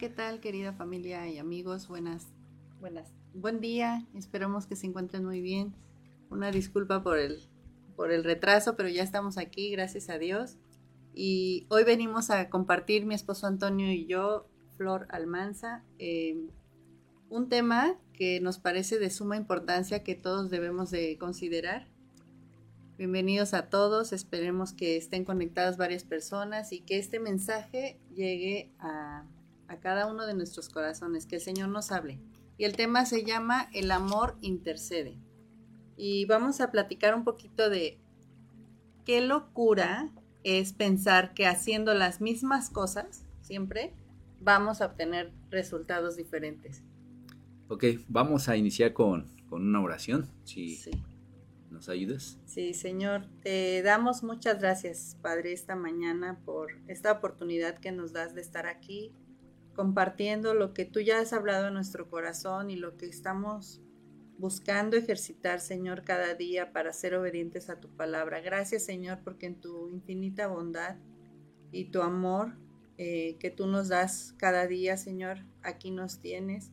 ¿Qué tal, querida familia y amigos? Buenas, buenas, buen día. Esperamos que se encuentren muy bien. Una disculpa por el, por el retraso, pero ya estamos aquí, gracias a Dios. Y hoy venimos a compartir mi esposo Antonio y yo, Flor Almanza, eh, un tema que nos parece de suma importancia que todos debemos de considerar. Bienvenidos a todos, esperemos que estén conectadas varias personas y que este mensaje llegue a a cada uno de nuestros corazones, que el Señor nos hable. Y el tema se llama El amor intercede. Y vamos a platicar un poquito de qué locura es pensar que haciendo las mismas cosas siempre vamos a obtener resultados diferentes. Ok, vamos a iniciar con, una oración, si sí. nos ayudas. Sí, Señor, te damos muchas gracias, Padre, esta mañana por esta oportunidad que nos das de estar aquí compartiendo lo que tú ya has hablado en nuestro corazón y lo que estamos buscando ejercitar, Señor, cada día para ser obedientes a tu palabra. Gracias, Señor, porque en tu infinita bondad y tu amor eh, que tú nos das cada día, Señor, aquí nos tienes.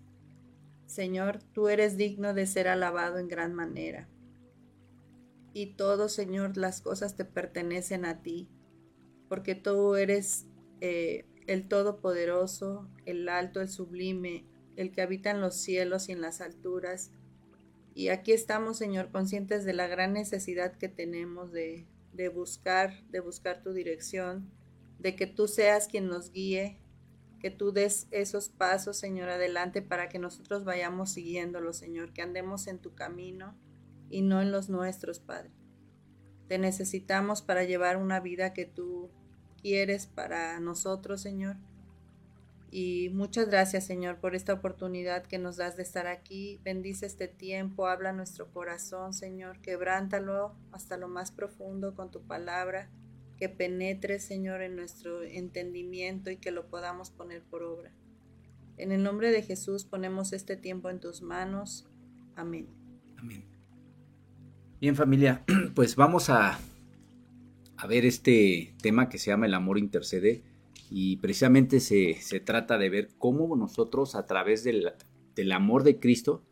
Señor, tú eres digno de ser alabado en gran manera. Y todo, Señor, las cosas te pertenecen a ti, porque tú eres eh, el Todopoderoso, el Alto, el Sublime, el que habita en los cielos y en las alturas. Y aquí estamos, Señor, conscientes de la gran necesidad que tenemos de, de buscar, de buscar tu dirección, de que tú seas quien nos guíe, que tú des esos pasos, Señor, adelante para que nosotros vayamos siguiéndolo, Señor, que andemos en tu camino y no en los nuestros, Padre. Te necesitamos para llevar una vida que tú quieres para nosotros, Señor. Y muchas gracias, Señor, por esta oportunidad que nos das de estar aquí. Bendice este tiempo, habla nuestro corazón, Señor. Quebrántalo hasta lo más profundo con tu palabra. Que penetre, Señor, en nuestro entendimiento y que lo podamos poner por obra. En el nombre de Jesús ponemos este tiempo en tus manos. Amén. Amén. Bien familia, pues vamos a a ver este tema que se llama El amor intercede y precisamente se, trata de ver cómo nosotros a través del, amor de Cristo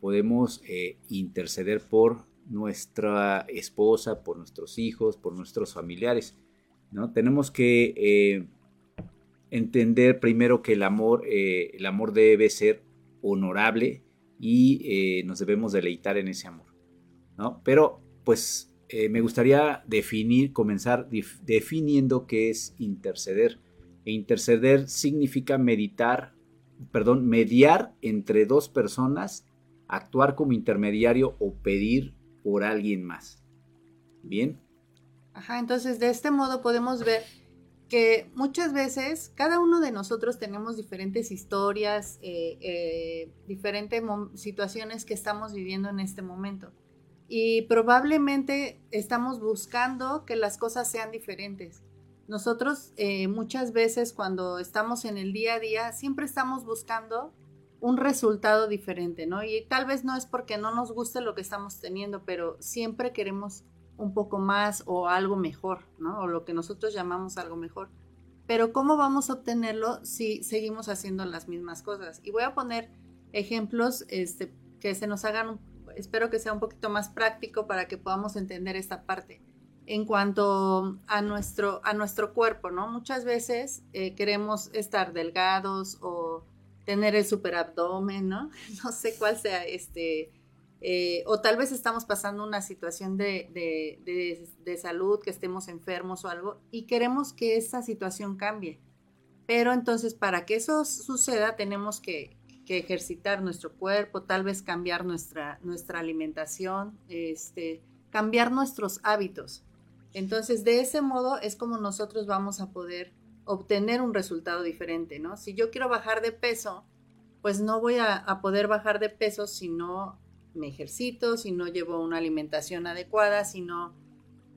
podemos eh, interceder por nuestra esposa, por nuestros hijos, por nuestros familiares. ¿no? Tenemos que eh, entender primero que el amor, eh, el amor debe ser honorable y nos debemos deleitar en ese amor. ¿no? Pero pues eh, me gustaría definir, comenzar definiendo qué es interceder. E interceder significa meditar, perdón, mediar entre dos personas, actuar como intermediario o pedir por alguien más. ¿Bien? Ajá, entonces de este modo podemos ver que muchas veces cada uno de nosotros tenemos diferentes historias, eh, eh, diferentes situaciones que estamos viviendo en este momento y probablemente estamos buscando que las cosas sean diferentes. Nosotros eh, muchas veces cuando estamos en el día a día siempre estamos buscando un resultado diferente, ¿no? Y tal vez no es porque no nos guste lo que estamos teniendo, pero siempre queremos un poco más o algo mejor, ¿no? O lo que nosotros llamamos algo mejor. Pero ¿cómo vamos a obtenerlo si seguimos haciendo las mismas cosas? Y voy a poner ejemplos este, que se nos hagan espero que sea un poquito más práctico para que podamos entender esta parte. En cuanto a nuestro, a nuestro cuerpo, ¿no? Muchas veces eh, queremos estar delgados o tener el superabdomen, ¿no? No sé cuál sea este, eh, o tal vez estamos pasando una situación de, de, de, salud, que estemos enfermos o algo, y queremos que esa situación cambie. Pero entonces, para que eso suceda, tenemos que, que ejercitar nuestro cuerpo, tal vez cambiar nuestra, nuestra alimentación, este, cambiar nuestros hábitos. Entonces, de ese modo es como nosotros vamos a poder obtener un resultado diferente, ¿no? Si yo quiero bajar de peso, pues no voy a, poder bajar de peso si no me ejercito, si no llevo una alimentación adecuada, si no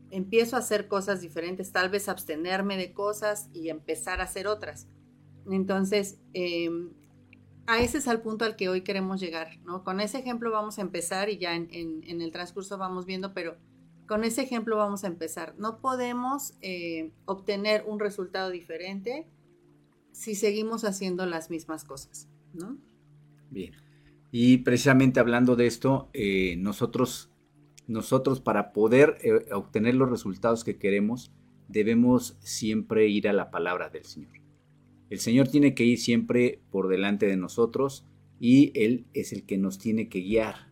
empiezo a hacer cosas diferentes, tal vez abstenerme de cosas y empezar a hacer otras. Entonces, em, a ese es el punto al que hoy queremos llegar, ¿no? Con ese ejemplo vamos a empezar y ya en, el transcurso vamos viendo, pero con ese ejemplo vamos a empezar. No podemos eh, obtener un resultado diferente si seguimos haciendo las mismas cosas, ¿no? Bien. Y precisamente hablando de esto, eh, nosotros nosotros para poder eh, obtener los resultados que queremos, debemos siempre ir a la palabra del Señor. El Señor tiene que ir siempre por delante de nosotros y Él es el que nos tiene que guiar.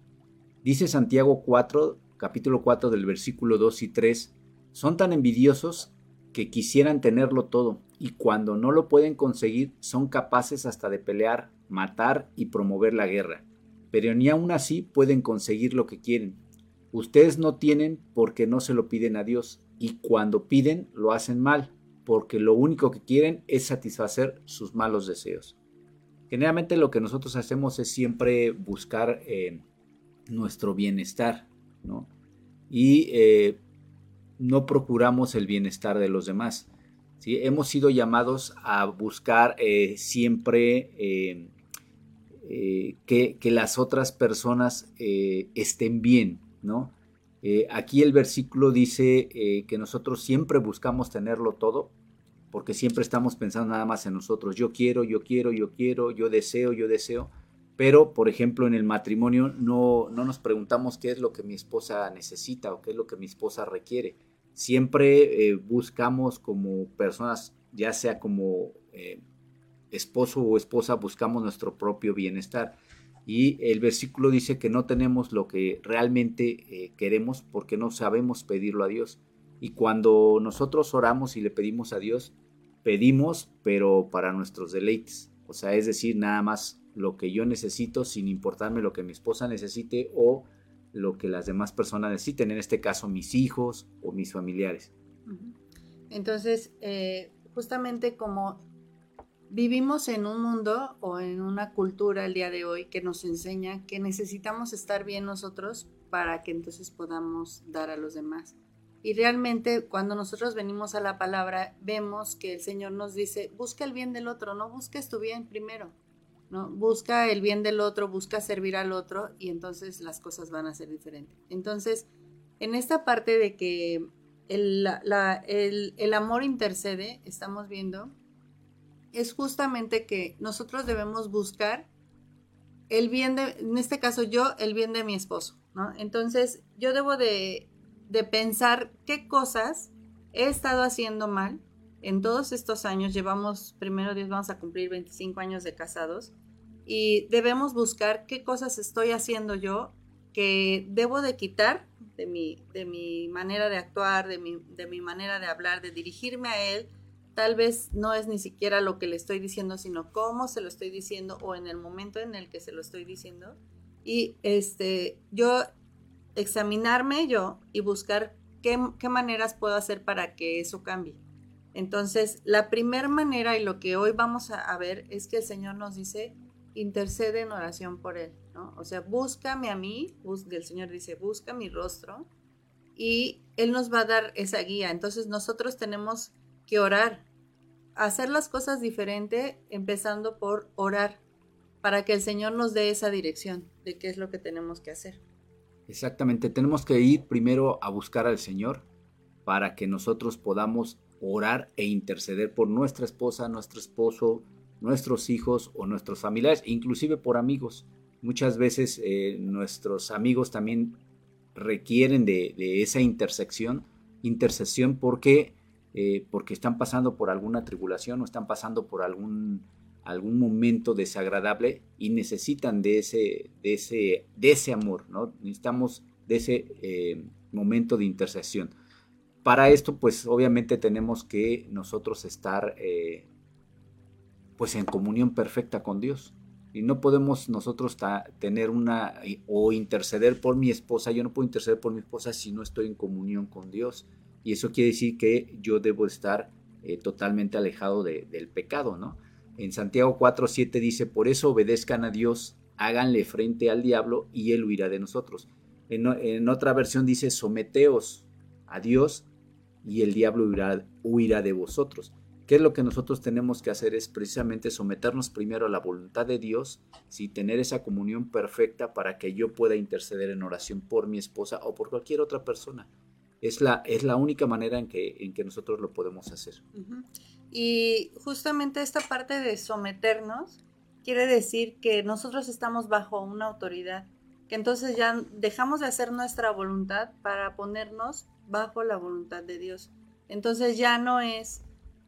Dice Santiago 4, capítulo 4 del versículo 2 y 3, son tan envidiosos que quisieran tenerlo todo y cuando no lo pueden conseguir son capaces hasta de pelear, matar y promover la guerra, pero ni aún así pueden conseguir lo que quieren. Ustedes no tienen porque no se lo piden a Dios y cuando piden lo hacen mal porque lo único que quieren es satisfacer sus malos deseos. Generalmente lo que nosotros hacemos es siempre buscar eh, nuestro bienestar, ¿no? Y eh, no procuramos el bienestar de los demás. Hemos sido llamados a buscar eh, siempre que, las otras personas estén bien, ¿no? Eh, aquí el versículo dice eh, que nosotros siempre buscamos tenerlo todo, porque siempre estamos pensando nada más en nosotros. Yo quiero, yo quiero, yo quiero, yo deseo, yo deseo. Pero, por ejemplo, en el matrimonio no, no nos preguntamos qué es lo que mi esposa necesita o qué es lo que mi esposa requiere. Siempre eh, buscamos como personas, ya sea como esposo o esposa, buscamos nuestro propio bienestar. Y el versículo dice que no tenemos lo que realmente eh, queremos porque no sabemos pedirlo a Dios. Y cuando nosotros oramos y le pedimos a Dios, pedimos, pero para nuestros deleites. O sea, es decir, nada más lo que yo necesito sin importarme lo que mi esposa necesite o lo que las demás personas necesiten, en este caso mis hijos o mis familiares. Entonces, eh, justamente como Vivimos en un mundo o en una cultura el día de hoy que nos enseña que necesitamos estar bien nosotros para que entonces podamos dar a los demás. Y realmente cuando nosotros venimos a la palabra vemos que el Señor nos dice, busca el bien del otro, no busques tu bien primero, ¿no? Busca el bien del otro, busca servir al otro y entonces las cosas van a ser diferentes. Entonces, en esta parte de que el, el amor intercede, estamos viendo es justamente que nosotros debemos buscar el bien de, en este caso yo, el bien de mi esposo, ¿no? Entonces yo debo de, de pensar qué cosas he estado haciendo mal en todos estos años. Llevamos, primero Dios, vamos a cumplir 25 años de casados y debemos buscar qué cosas estoy haciendo yo que debo de quitar de mi, de mi manera de actuar, de mi, de mi manera de hablar, de dirigirme a él, tal vez no es ni siquiera lo que le estoy diciendo, sino cómo se lo estoy diciendo o en el momento en el que se lo estoy diciendo. Y este, yo examinarme yo y buscar qué, maneras puedo hacer para que eso cambie. Entonces, la primera manera y lo que hoy vamos a, ver es que el Señor nos dice, intercede en oración por Él, ¿no? O sea, búscame a mí, el Señor dice, busca mi rostro y Él nos va a dar esa guía. Entonces, nosotros tenemos que orar, hacer las cosas diferente, empezando por orar, para que el Señor nos dé esa dirección de qué es lo que tenemos que hacer. Exactamente, tenemos que ir primero a buscar al Señor para que nosotros podamos orar e interceder por nuestra esposa, nuestro esposo, nuestros hijos o nuestros familiares, inclusive por amigos. Muchas veces eh, nuestros amigos también requieren de, de esa intersección, intercesión porque eh, porque están pasando por alguna tribulación o están pasando por algún, algún momento desagradable y necesitan de ese, de ese, de ese amor, ¿no? Necesitamos de ese eh, momento de intercesión. Para esto, pues obviamente tenemos que nosotros estar eh, pues en comunión perfecta con Dios. Y no podemos nosotros tener una o interceder por mi esposa. Yo no puedo interceder por mi esposa si no estoy en comunión con Dios Y eso quiere decir que yo debo estar eh, totalmente alejado del pecado, ¿no? En Santiago 4.7 dice, por eso obedezcan a Dios, háganle frente al diablo y él huirá de nosotros. En, otra versión dice, someteos a Dios y el diablo huirá, de vosotros. ¿Qué es lo que nosotros tenemos que hacer? Es precisamente someternos primero a la voluntad de Dios, y tener esa comunión perfecta para que yo pueda interceder en oración por mi esposa o por cualquier otra persona. Es la, es la única manera en que, en que nosotros lo podemos hacer. Y justamente esta parte de someternos quiere decir que nosotros estamos bajo una autoridad, que entonces ya dejamos de hacer nuestra voluntad para ponernos bajo la voluntad de Dios. Entonces ya no es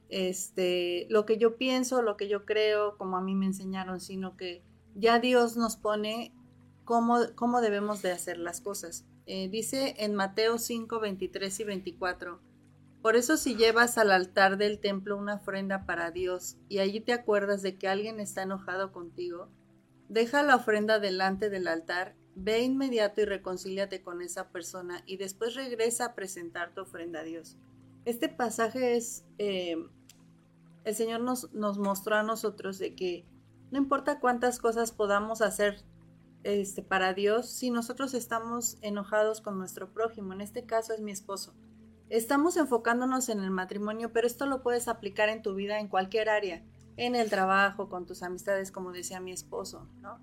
este lo que yo pienso, lo que yo creo, como a mí me enseñaron, sino que ya Dios nos pone cómo, cómo debemos de hacer las cosas. Eh, dice en Mateo 5, 23 y 24, por eso si llevas al altar del templo una ofrenda para Dios y allí te acuerdas de que alguien está enojado contigo, deja la ofrenda delante del altar, ve inmediato y reconcíliate con esa persona y después regresa a presentar tu ofrenda a Dios. Este pasaje es, eh, el Señor nos, nos mostró a nosotros de que no importa cuántas cosas podamos hacer este, para Dios, si nosotros estamos enojados con nuestro prójimo, en este caso es mi esposo, Estamos enfocándonos en el matrimonio, pero esto lo puedes aplicar en tu vida en cualquier área, en el trabajo, con tus amistades, como decía mi esposo, ¿no?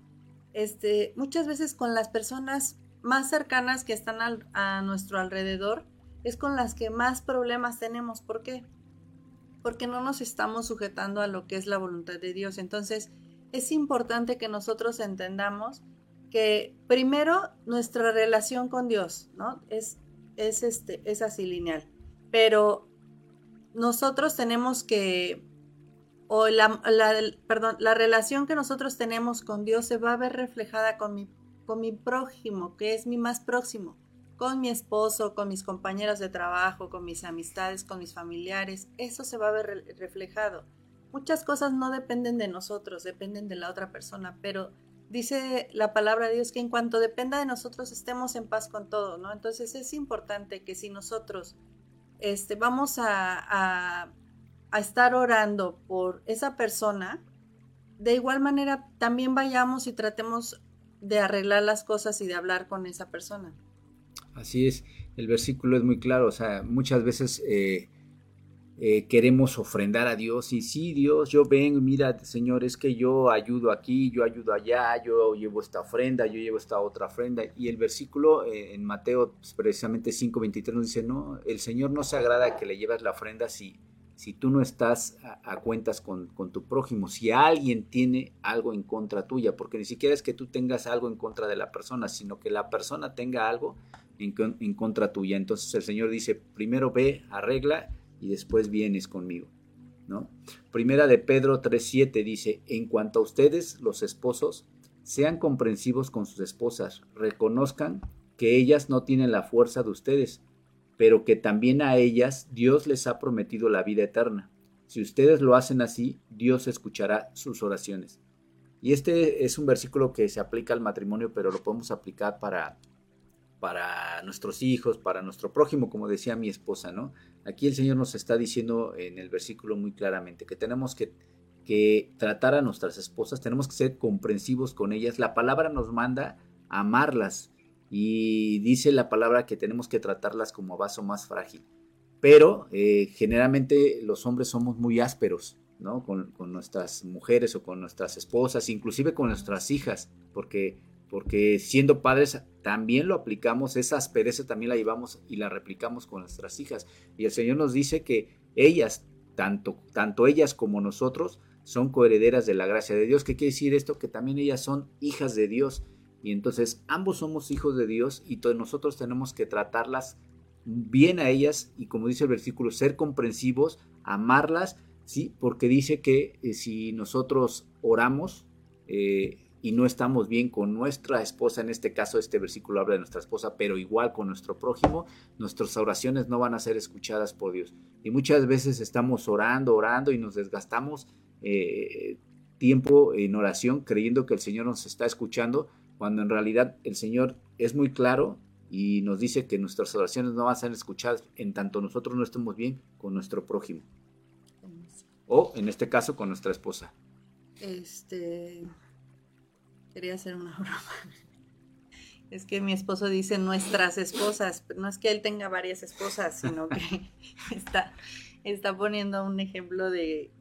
Este, muchas veces con las personas más cercanas que están a nuestro alrededor es con las que más problemas tenemos. ¿Por qué? Porque no nos estamos sujetando a lo que es la voluntad de Dios. Entonces, es importante que nosotros entendamos primero nuestra relación con Dios, ¿no? Es es, este, es así lineal. Pero nosotros tenemos que, o la, perdón, la relación que nosotros tenemos con Dios se va a ver reflejada con mi, con mi prójimo, que es mi más próximo, con mi esposo, con mis compañeros de trabajo, con mis amistades, con mis familiares. Eso se va a ver reflejado. Muchas cosas no dependen de nosotros, dependen de la otra persona, pero dice la palabra de Dios que en cuanto dependa de nosotros estemos en paz con todo, ¿no? Entonces es importante que si nosotros este, vamos a, a, estar orando por esa persona, de igual manera también vayamos y tratemos de arreglar las cosas y de hablar con esa persona. Así es, el versículo es muy claro, o sea, muchas veces eh, eh, queremos ofrendar a Dios y sí, Dios, yo vengo, mira, Señor, es que yo ayudo aquí, yo ayudo allá, yo llevo esta ofrenda, yo llevo esta otra ofrenda. Y el versículo eh, en Mateo, pues, precisamente 5.23 nos dice, no, el Señor no se agrada que le llevas la ofrenda si, si tú no estás a, cuentas con, con, tu prójimo, si alguien tiene algo en contra tuya, porque ni siquiera es que tú tengas algo en contra de la persona, sino que la persona tenga algo en, en contra tuya. Entonces el Señor dice, primero ve, arregla y después vienes conmigo. ¿no? Primera de Pedro 3.7 dice, en cuanto a ustedes, los esposos, sean comprensivos con sus esposas, reconozcan que ellas no tienen la fuerza de ustedes, pero que también a ellas Dios les ha prometido la vida eterna. Si ustedes lo hacen así, Dios escuchará sus oraciones. Y este es un versículo que se aplica al matrimonio, pero lo podemos aplicar para, para nuestros hijos, para nuestro prójimo, como decía mi esposa, ¿no? Aquí el Señor nos está diciendo en el versículo muy claramente que tenemos que, tratar a nuestras esposas, tenemos que ser comprensivos con ellas. La palabra nos manda amarlas y dice la palabra que tenemos que tratarlas como vaso más frágil. Pero eh, generalmente los hombres somos muy ásperos, ¿no? Con, con, nuestras mujeres o con nuestras esposas, inclusive con nuestras hijas, porque porque siendo padres también lo aplicamos, esa aspereza también la llevamos y la replicamos con nuestras hijas. Y el Señor nos dice que ellas, tanto, tanto ellas como nosotros, son coherederas de la gracia de Dios. ¿Qué quiere decir esto? Que también ellas son hijas de Dios. Y entonces ambos somos hijos de Dios y nosotros tenemos que tratarlas bien a ellas y como dice el versículo, ser comprensivos, amarlas, ¿sí? Porque dice que eh, si nosotros oramos, eh, y no estamos bien con nuestra esposa, en este caso este versículo habla de nuestra esposa, pero igual con nuestro prójimo, nuestras oraciones no van a ser escuchadas por Dios. Y muchas veces estamos orando, orando y nos desgastamos eh, tiempo en oración creyendo que el Señor nos está escuchando, cuando en realidad el Señor es muy claro y nos dice que nuestras oraciones no van a ser escuchadas en tanto nosotros no estemos bien con nuestro prójimo. O en este caso con nuestra esposa. Este. Quería hacer una broma. Es que mi esposo dice nuestras esposas, no es que él tenga varias esposas, sino que está, está poniendo un ejemplo de,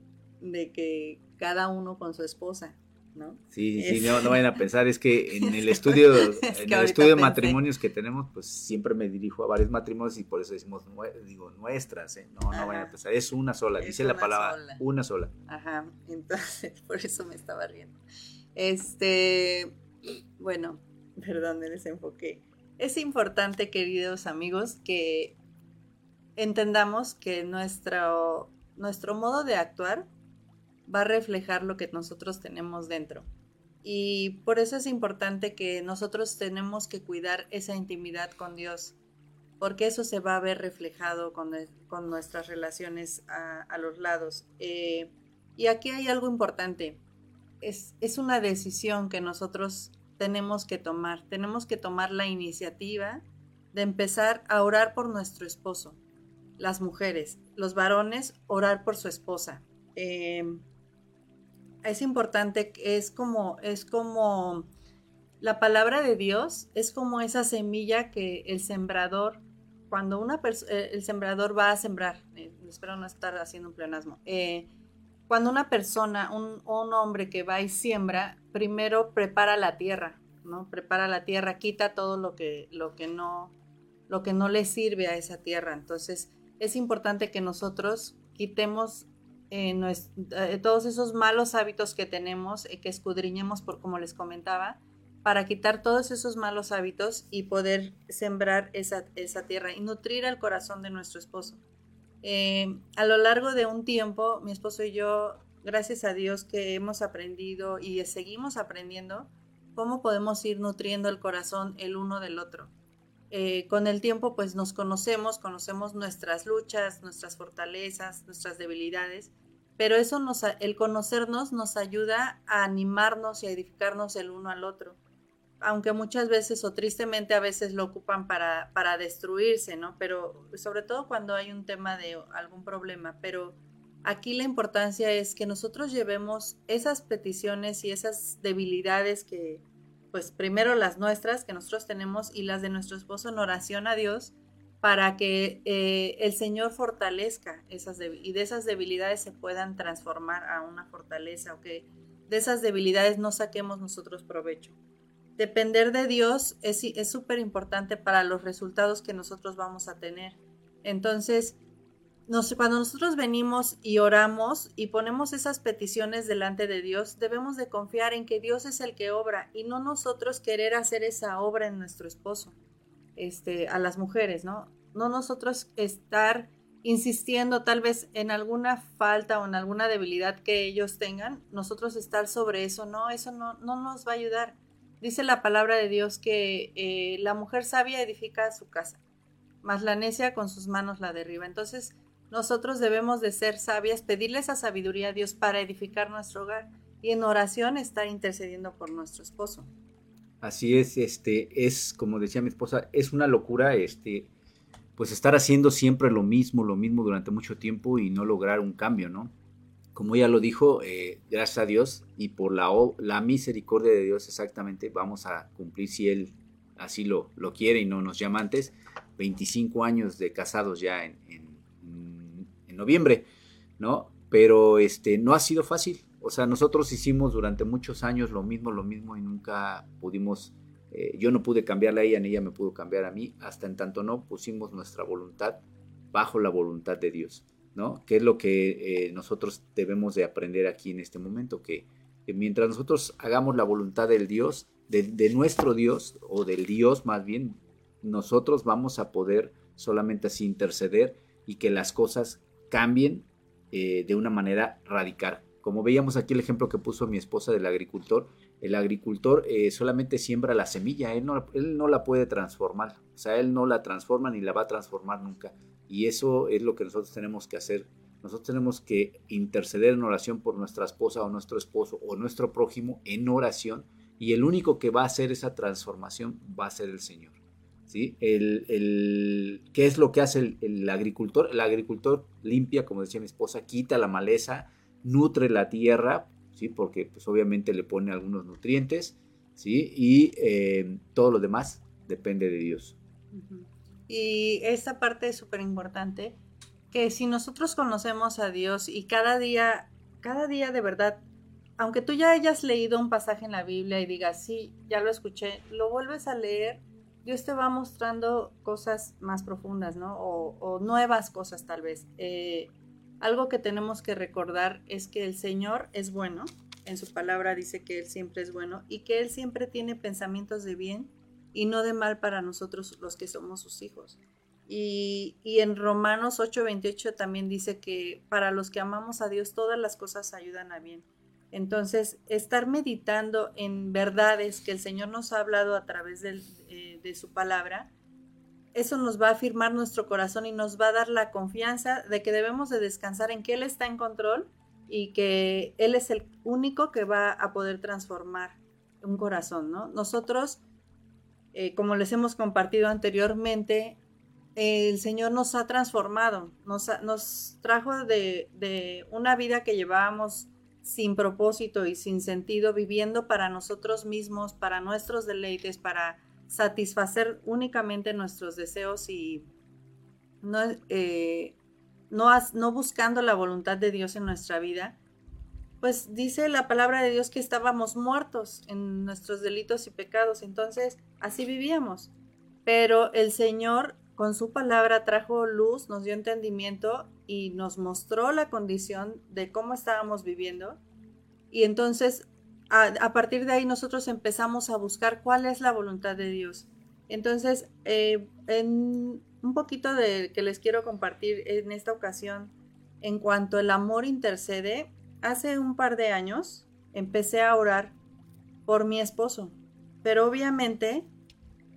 de que cada uno con su esposa. ¿no? Sí, sí, no, no vayan a pensar, es que en el estudio, en el estudio de matrimonios que tenemos, pues siempre me dirijo a varios matrimonios y por eso decimos, digo, nuestras, ¿eh? no, no vayan a pensar, es una sola, dice la palabra, una sola. Ajá, entonces, por eso me estaba riendo. Este, bueno, perdón, me desenfoqué. Es importante, queridos amigos, que entendamos que nuestro, nuestro modo de actuar va a reflejar lo que nosotros tenemos dentro. Y por eso es importante que nosotros tenemos que cuidar esa intimidad con Dios, porque eso se va a ver reflejado con, con nuestras relaciones a, los lados. Eh, y aquí hay algo importante, es, es una decisión que nosotros tenemos que tomar, tenemos que tomar la iniciativa de empezar a orar por nuestro esposo, las mujeres, los varones, orar por su esposa. Eh, es importante, es como, es como la palabra de Dios, es como esa semilla que el sembrador, cuando una eh, el sembrador va a sembrar, eh, espero no estar haciendo un pleonasmo, eh, cuando una persona, un, hombre que va y siembra, primero prepara la tierra, ¿no? Prepara la tierra, quita todo lo que, lo que no, lo que no le sirve a esa tierra. Entonces, es importante que nosotros quitemos eh, todos esos malos hábitos que tenemos, y que escudriñemos por como les comentaba, para quitar todos esos malos hábitos y poder sembrar esa, tierra y nutrir el corazón de nuestro esposo. Eh, a lo largo de un tiempo, mi esposo y yo, gracias a Dios que hemos aprendido y seguimos aprendiendo cómo podemos ir nutriendo el corazón el uno del otro. Eh, con el tiempo, pues nos conocemos, conocemos nuestras luchas, nuestras fortalezas, nuestras debilidades pero eso nos, el conocernos nos ayuda a animarnos y a edificarnos el uno al otro. Aunque muchas veces o tristemente a veces lo ocupan para, para destruirse, ¿no? Pero sobre todo cuando hay un tema de algún problema. Pero aquí la importancia es que nosotros llevemos esas peticiones y esas debilidades que, pues primero las nuestras que nosotros tenemos y las de nuestro esposo en oración a Dios para que eh, el Señor fortalezca esas y de esas debilidades se puedan transformar a una fortaleza o que de esas debilidades no saquemos nosotros provecho. Depender de Dios es súper importante para los resultados que nosotros vamos a tener. Entonces, cuando nosotros venimos y oramos y ponemos esas peticiones delante de Dios, debemos de confiar en que Dios es el que obra y no nosotros querer hacer esa obra en nuestro esposo este, a las mujeres, ¿no? No nosotros estar insistiendo tal vez en alguna falta o en alguna debilidad que ellos tengan, nosotros estar sobre eso, no, eso no, no nos va a ayudar. Dice la palabra de Dios que eh, la mujer sabia edifica su casa, mas la necia con sus manos la derriba. Entonces, nosotros debemos de ser sabias, pedirle esa sabiduría a Dios para edificar nuestro hogar y en oración estar intercediendo por nuestro esposo. Así es, este, es, como decía mi esposa, es una locura, este, pues estar haciendo siempre lo mismo, lo mismo durante mucho tiempo y no lograr un cambio, ¿no? Como ella lo dijo, eh, gracias a Dios y por la, misericordia de Dios exactamente, vamos a cumplir si Él así lo, lo quiere y no nos llama antes, 25 años de casados ya en, en, en noviembre, ¿no? Pero este, no ha sido fácil, o sea, nosotros hicimos durante muchos años lo mismo, lo mismo y nunca pudimos, eh, yo no pude cambiarla a ella ni ella me pudo cambiar a mí, hasta en tanto no pusimos nuestra voluntad bajo la voluntad de Dios, ¿no? Que es lo que eh, nosotros debemos de aprender aquí en este momento, que, mientras nosotros hagamos la voluntad del Dios, de, nuestro Dios, o del Dios más bien, nosotros vamos a poder solamente así interceder y que las cosas cambien eh, de una manera radical. Como veíamos aquí el ejemplo que puso mi esposa del agricultor, el agricultor eh, solamente siembra la semilla, él no, él no la puede transformar, o sea, él no la transforma ni la va a transformar nunca. Y eso es lo que nosotros tenemos que hacer. Nosotros tenemos que interceder en oración por nuestra esposa o nuestro esposo o nuestro prójimo en oración y el único que va a hacer esa transformación va a ser el Señor. ¿sí? El, ¿Qué es lo que hace el, agricultor? El agricultor limpia, como decía mi esposa, quita la maleza, nutre la tierra, ¿sí? porque pues, obviamente le pone algunos nutrientes, ¿sí? y eh, todo lo demás depende de Dios. Y esta parte es súper importante, que si nosotros conocemos a Dios y cada día, cada día de verdad, aunque tú ya hayas leído un pasaje en la Biblia y digas, sí, ya lo escuché, lo vuelves a leer, Dios te va mostrando cosas más profundas, ¿no? O, nuevas cosas tal vez. Eh, algo que tenemos que recordar es que el Señor es bueno, en su palabra dice que Él siempre es bueno y que Él siempre tiene pensamientos de bien y no de mal para nosotros los que somos sus hijos. Y, en Romanos 8:28 también dice que para los que amamos a Dios todas las cosas ayudan a bien. Entonces, estar meditando en verdades que el Señor nos ha hablado a través de, eh, de su palabra, eso nos va a afirmar nuestro corazón y nos va a dar la confianza de que debemos de descansar en que Él está en control y que Él es el único que va a poder transformar un corazón, ¿no? Nosotros eh, como les hemos compartido anteriormente, el Señor nos ha transformado, nos, trajo de, una vida que llevábamos sin propósito y sin sentido, viviendo para nosotros mismos, para nuestros deleites, para satisfacer únicamente nuestros deseos y no, eh, no buscando la voluntad de Dios en nuestra vida pues dice la palabra de Dios que estábamos muertos en nuestros delitos y pecados, entonces así vivíamos. Pero el Señor con su palabra trajo luz, nos dio entendimiento y nos mostró la condición de cómo estábamos viviendo. Y entonces a, partir de ahí nosotros empezamos a buscar cuál es la voluntad de Dios. Entonces, eh, en un poquito de que les quiero compartir en esta ocasión, en cuanto el amor intercede, hace un par de años empecé a orar por mi esposo, pero obviamente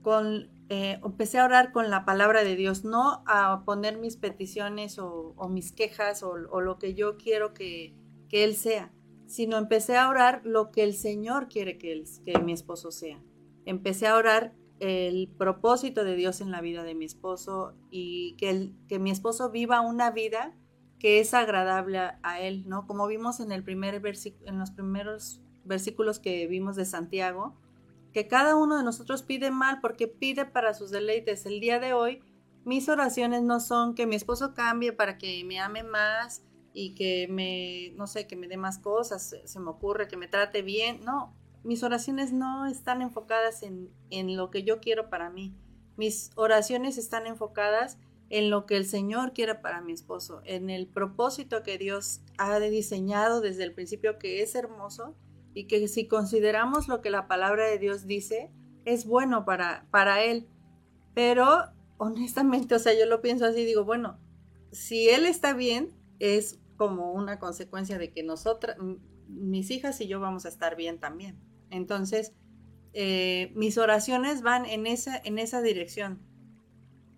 con, eh, empecé a orar con la palabra de Dios, no a poner mis peticiones o, mis quejas o, lo que yo quiero que, que, Él sea, sino empecé a orar lo que el Señor quiere que, que mi esposo sea. Empecé a orar el propósito de Dios en la vida de mi esposo y que, que mi esposo viva una vida que es agradable a, Él, ¿no? Como vimos en, el primer en los primeros versículos que vimos de Santiago, que cada uno de nosotros pide mal porque pide para sus deleites. El día de hoy, mis oraciones no son que mi esposo cambie para que me ame más y que me, no sé, que me dé más cosas, se me ocurre, que me trate bien. No, mis oraciones no están enfocadas en, en lo que yo quiero para mí. Mis oraciones están enfocadas en lo que el Señor quiere para mi esposo, en el propósito que Dios ha diseñado desde el principio, que es hermoso y que si consideramos lo que la palabra de Dios dice, es bueno para, para él. Pero honestamente, o sea, yo lo pienso así, digo, bueno, si él está bien, es como una consecuencia de que nosotras, mis hijas y yo vamos a estar bien también. Entonces, eh, mis oraciones van en esa, en esa dirección.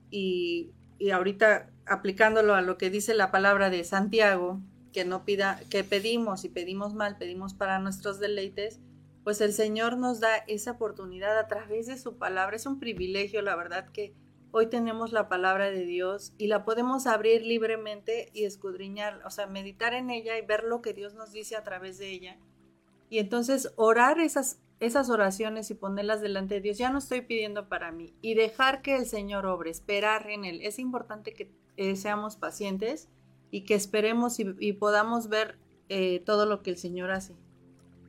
Y y ahorita aplicándolo a lo que dice la palabra de Santiago, que no pida, que pedimos y pedimos mal, pedimos para nuestros deleites, pues el Señor nos da esa oportunidad a través de su palabra. Es un privilegio, la verdad, que hoy tenemos la palabra de Dios y la podemos abrir libremente y escudriñar, o sea, meditar en ella y ver lo que Dios nos dice a través de ella. Y entonces orar esas esas oraciones y ponerlas delante de Dios. Ya no estoy pidiendo para mí y dejar que el Señor obre, esperar en Él. Es importante que eh, seamos pacientes y que esperemos y, podamos ver eh, todo lo que el Señor hace.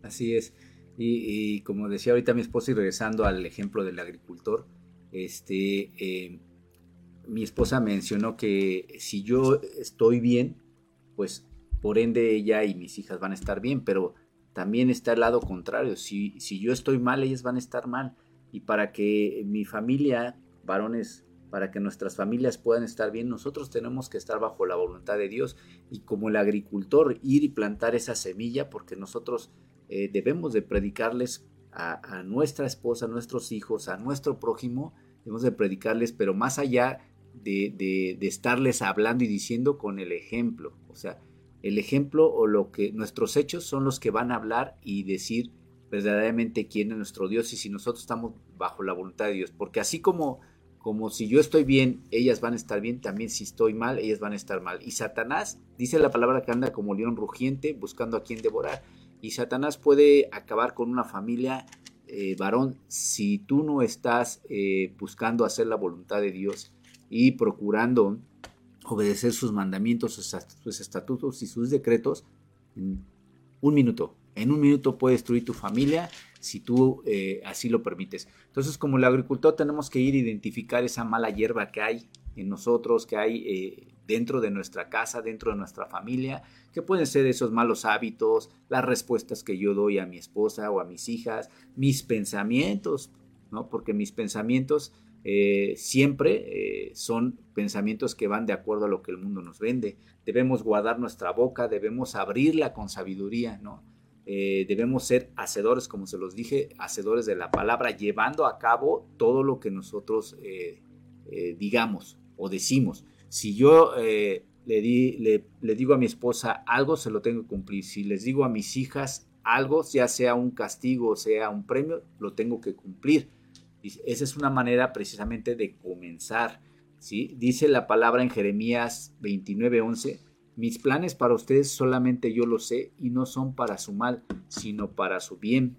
Así es. Y, como decía ahorita mi esposa y regresando al ejemplo del agricultor, este, eh, mi esposa mencionó que si yo estoy bien, pues por ende ella y mis hijas van a estar bien, pero también está el lado contrario. Si, si yo estoy mal, ellas van a estar mal. Y para que mi familia, varones, para que nuestras familias puedan estar bien, nosotros tenemos que estar bajo la voluntad de Dios y como el agricultor ir y plantar esa semilla porque nosotros eh, debemos de predicarles a, nuestra esposa, a nuestros hijos, a nuestro prójimo, debemos de predicarles, pero más allá de, de, de estarles hablando y diciendo con el ejemplo, o sea, el ejemplo o lo que nuestros hechos son los que van a hablar y decir verdaderamente quién es nuestro Dios y si nosotros estamos bajo la voluntad de Dios. Porque así como como si yo estoy bien, ellas van a estar bien, también si estoy mal, ellas van a estar mal. Y Satanás, dice la palabra que anda como león rugiente buscando a quien devorar. Y Satanás puede acabar con una familia eh, varón si tú no estás eh, buscando hacer la voluntad de Dios y procurando obedecer sus mandamientos, sus estatutos y sus decretos. En un minuto, en un minuto puede destruir tu familia si tú eh, así lo permites. Entonces, como el agricultor, tenemos que ir a identificar esa mala hierba que hay en nosotros, que hay eh, dentro de nuestra casa, dentro de nuestra familia, que pueden ser esos malos hábitos, las respuestas que yo doy a mi esposa o a mis hijas, mis pensamientos, ¿no? Porque mis pensamientos eh, siempre son pensamientos que van de acuerdo a lo que el mundo nos vende. Debemos guardar nuestra boca, debemos abrirla con sabiduría, ¿no? Eh, debemos ser hacedores, como se los dije, hacedores de la palabra, llevando a cabo todo lo que nosotros eh, eh, digamos o decimos. Si yo le, di, le, digo a mi esposa algo, se lo tengo que cumplir. Si les digo a mis hijas algo, ya sea un castigo o sea un premio, lo tengo que cumplir. Esa es una manera precisamente de comenzar. ¿sí? Dice la palabra en Jeremías 29:11 mis planes para ustedes solamente yo lo sé y no son para su mal, sino para su bien.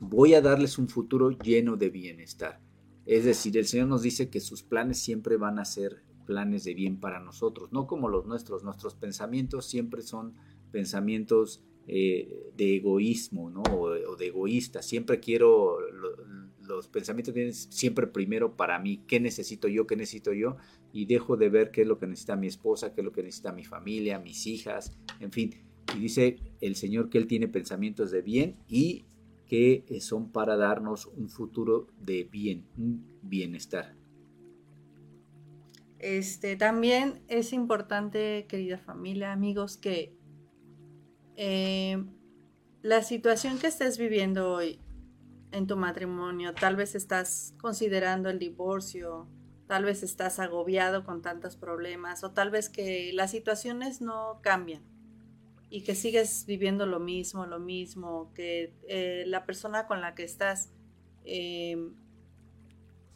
Voy a darles un futuro lleno de bienestar. Es decir, el Señor nos dice que sus planes siempre van a ser planes de bien para nosotros, no como los nuestros. Nuestros pensamientos siempre son pensamientos eh, de egoísmo, ¿no? O, de egoísta. Siempre quiero, los pensamientos vienen siempre primero para mí. ¿Qué necesito yo? ¿Qué necesito yo? y dejo de ver qué es lo que necesita mi esposa, qué es lo que necesita mi familia, mis hijas, en fin. Y dice el Señor que Él tiene pensamientos de bien y que eh, son para darnos un futuro de bien, un bienestar. Este, también es importante, querida familia, amigos, que eh, la situación que estés viviendo hoy en tu matrimonio, tal vez estás considerando el divorcio, Tal vez estás agobiado con tantos problemas o tal vez que las situaciones no cambian y que sigues viviendo lo mismo, lo mismo, que eh, la persona con la que estás em,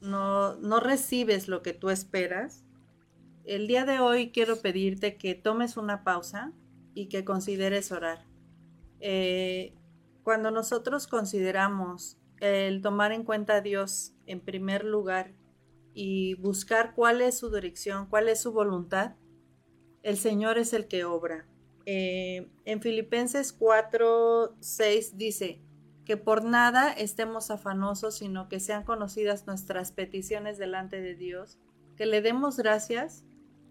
no, no recibes lo que tú esperas. El día de hoy quiero pedirte que tomes una pausa y que consideres orar. Eh, cuando nosotros consideramos el tomar en cuenta a Dios en primer lugar y buscar cuál es su dirección, cuál es su voluntad, el Señor es el que obra. Eh, en Filipenses 4, 6 dice que por nada estemos afanosos, sino que sean conocidas nuestras peticiones delante de Dios, que le demos gracias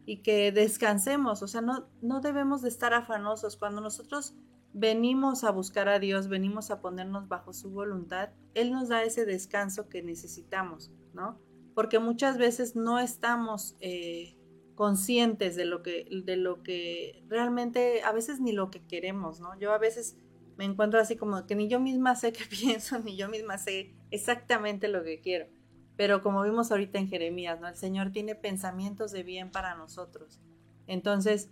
y que descansemos. O sea, no, no debemos de estar afanosos. Cuando nosotros venimos a buscar a Dios, venimos a ponernos bajo su voluntad, Él nos da ese descanso que necesitamos, ¿no? porque muchas veces no estamos eh, conscientes de lo, que, de lo que realmente, a veces ni lo que queremos, ¿no? Yo a veces me encuentro así como que ni yo misma sé qué pienso, ni yo misma sé exactamente lo que quiero. Pero como vimos ahorita en Jeremías, ¿no? El Señor tiene pensamientos de bien para nosotros. Entonces,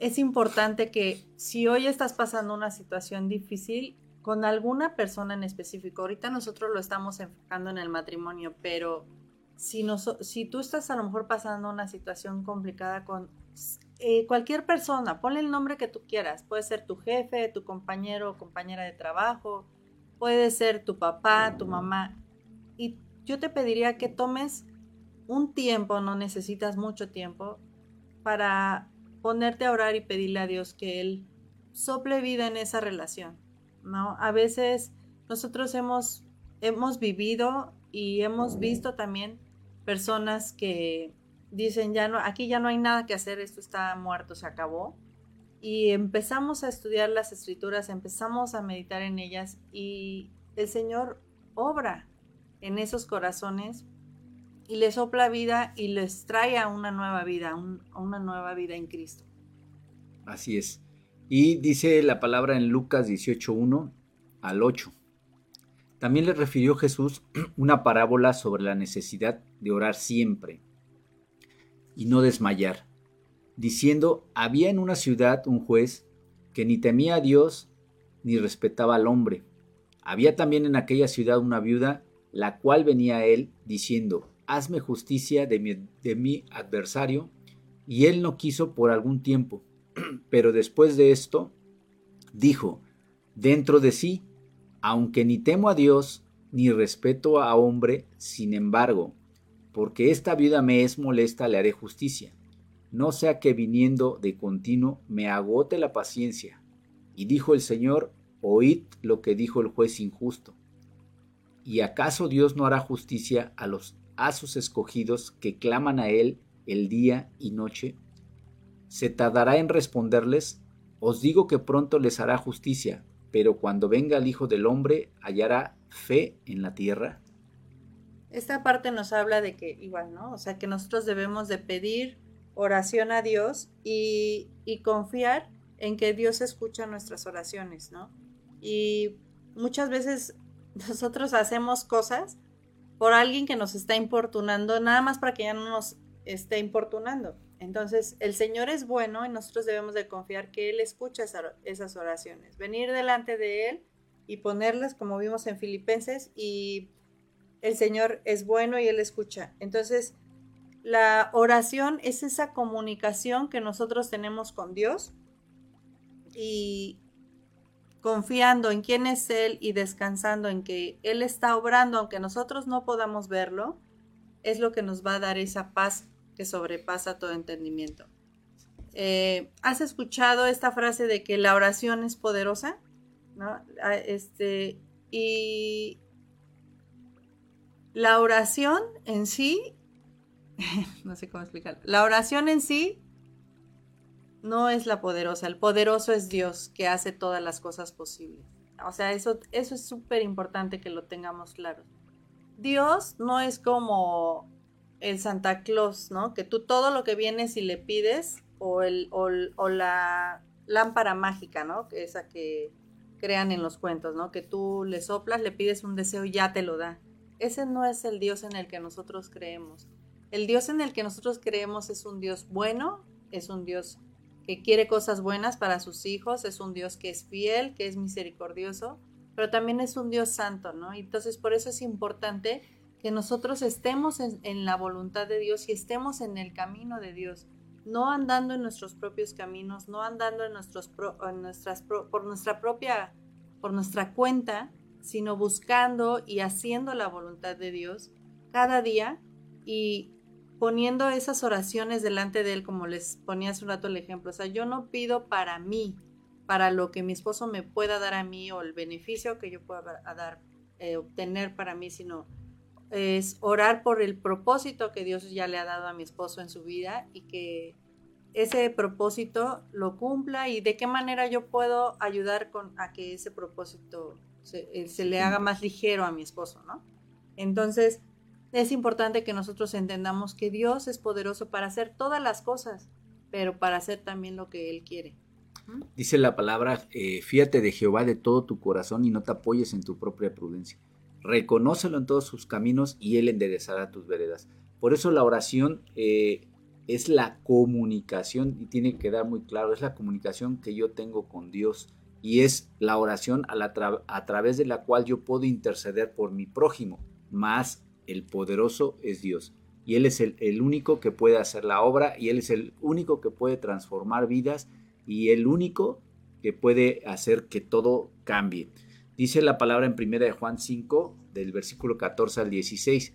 es importante que si hoy estás pasando una situación difícil con alguna persona en específico, ahorita nosotros lo estamos enfocando en el matrimonio, pero si, si tú estás a lo mejor pasando una situación complicada con eh, cualquier persona, ponle el nombre que tú quieras, puede ser tu jefe, tu compañero o compañera de trabajo, puede ser tu papá, tu mamá, y yo te pediría que tomes un tiempo, no necesitas mucho tiempo, para ponerte a orar y pedirle a Dios que Él sople vida en esa relación, ¿no? A veces nosotros hemos, hemos vivido y hemos visto también personas que dicen, ya no, aquí ya no hay nada que hacer, esto está muerto, se acabó. Y empezamos a estudiar las escrituras, empezamos a meditar en ellas y el Señor obra en esos corazones y les sopla vida y les trae a una nueva vida, a una nueva vida en Cristo. Así es. Y dice la palabra en Lucas 18.1 al 8. También le refirió Jesús una parábola sobre la necesidad de orar siempre y no desmayar, diciendo, había en una ciudad un juez que ni temía a Dios ni respetaba al hombre. Había también en aquella ciudad una viuda, la cual venía a él diciendo, hazme justicia de mi, adversario. Y él no quiso por algún tiempo. Pero después de esto, dijo, dentro de sí, aunque ni temo a Dios, ni respeto a hombre, sin embargo, porque esta viuda me es molesta, le haré justicia. No sea que viniendo de continuo me agote la paciencia. Y dijo el Señor, oíd lo que dijo el juez injusto. ¿Y acaso Dios no hará justicia a los a sus escogidos que claman a él el día y noche? ¿Se tardará en responderles? Os digo que pronto les hará justicia, pero cuando venga el Hijo del Hombre, hallará fe en la tierra. Esta parte nos habla de que igual, ¿no? O sea, que nosotros debemos de pedir oración a Dios y, y confiar en que Dios escucha nuestras oraciones, ¿no? Y muchas veces nosotros hacemos cosas por alguien que nos está importunando, nada más para que ya no nos esté importunando. Entonces, el Señor es bueno y nosotros debemos de confiar que Él escucha esas oraciones. Venir delante de Él y ponerlas, como vimos en Filipenses, y el Señor es bueno y Él escucha. Entonces, la oración es esa comunicación que nosotros tenemos con Dios y confiando en quién es Él y descansando en que Él está obrando, aunque nosotros no podamos verlo, es lo que nos va a dar esa paz que sobrepasa todo entendimiento. Eh, ¿Has escuchado esta frase de que la oración es poderosa? ¿No? Ah, este, y la oración en sí, no sé cómo explicarlo, la oración en sí no es la poderosa, el poderoso es Dios que hace todas las cosas posibles. O sea, eso, eso es súper importante que lo tengamos claro. Dios no es como el Santa Claus, ¿no? Que tú todo lo que vienes y le pides, o, el, la lámpara mágica, ¿no? Esa que crean en los cuentos, ¿no? Que tú le soplas, le pides un deseo y ya te lo da. Ese no es el Dios en el que nosotros creemos. El Dios en el que nosotros creemos es un Dios bueno, es un Dios que quiere cosas buenas para sus hijos, es un Dios que es fiel, que es misericordioso, pero también es un Dios santo, ¿no? Entonces por eso es importante que nosotros estemos en, la voluntad de Dios y estemos en el camino de Dios, no andando en nuestros propios caminos, no andando en nuestros nuestras por nuestra propia por nuestra cuenta, sino buscando y haciendo la voluntad de Dios cada día y poniendo esas oraciones delante de Él, como les ponía hace un rato el ejemplo. O sea, yo no pido para mí, para lo que mi esposo me pueda dar a mí o el beneficio que yo pueda dar, eh, obtener para mí, sino es orar por el propósito que Dios ya le ha dado a mi esposo en su vida y que ese propósito lo cumpla y de qué manera yo puedo ayudar con, a que ese propósito se, eh, se le haga más ligero a mi esposo, ¿no? Entonces, es importante que nosotros entendamos que Dios es poderoso para hacer todas las cosas, pero para hacer también lo que Él quiere. Dice la palabra, eh, fíate de Jehová de todo tu corazón y no te apoyes en tu propia prudencia. Reconócelo en todos sus caminos y Él enderezará tus veredas. Por eso la oración eh, es la comunicación, y tiene que quedar muy claro, es la comunicación que yo tengo con Dios y es la oración a, a través de la cual yo puedo interceder por mi prójimo, más el poderoso es Dios. Y Él es el, único que puede hacer la obra y Él es el único que puede transformar vidas y el único que puede hacer que todo cambie. Dice la palabra en 1 de Juan 5, del versículo 14 al 16.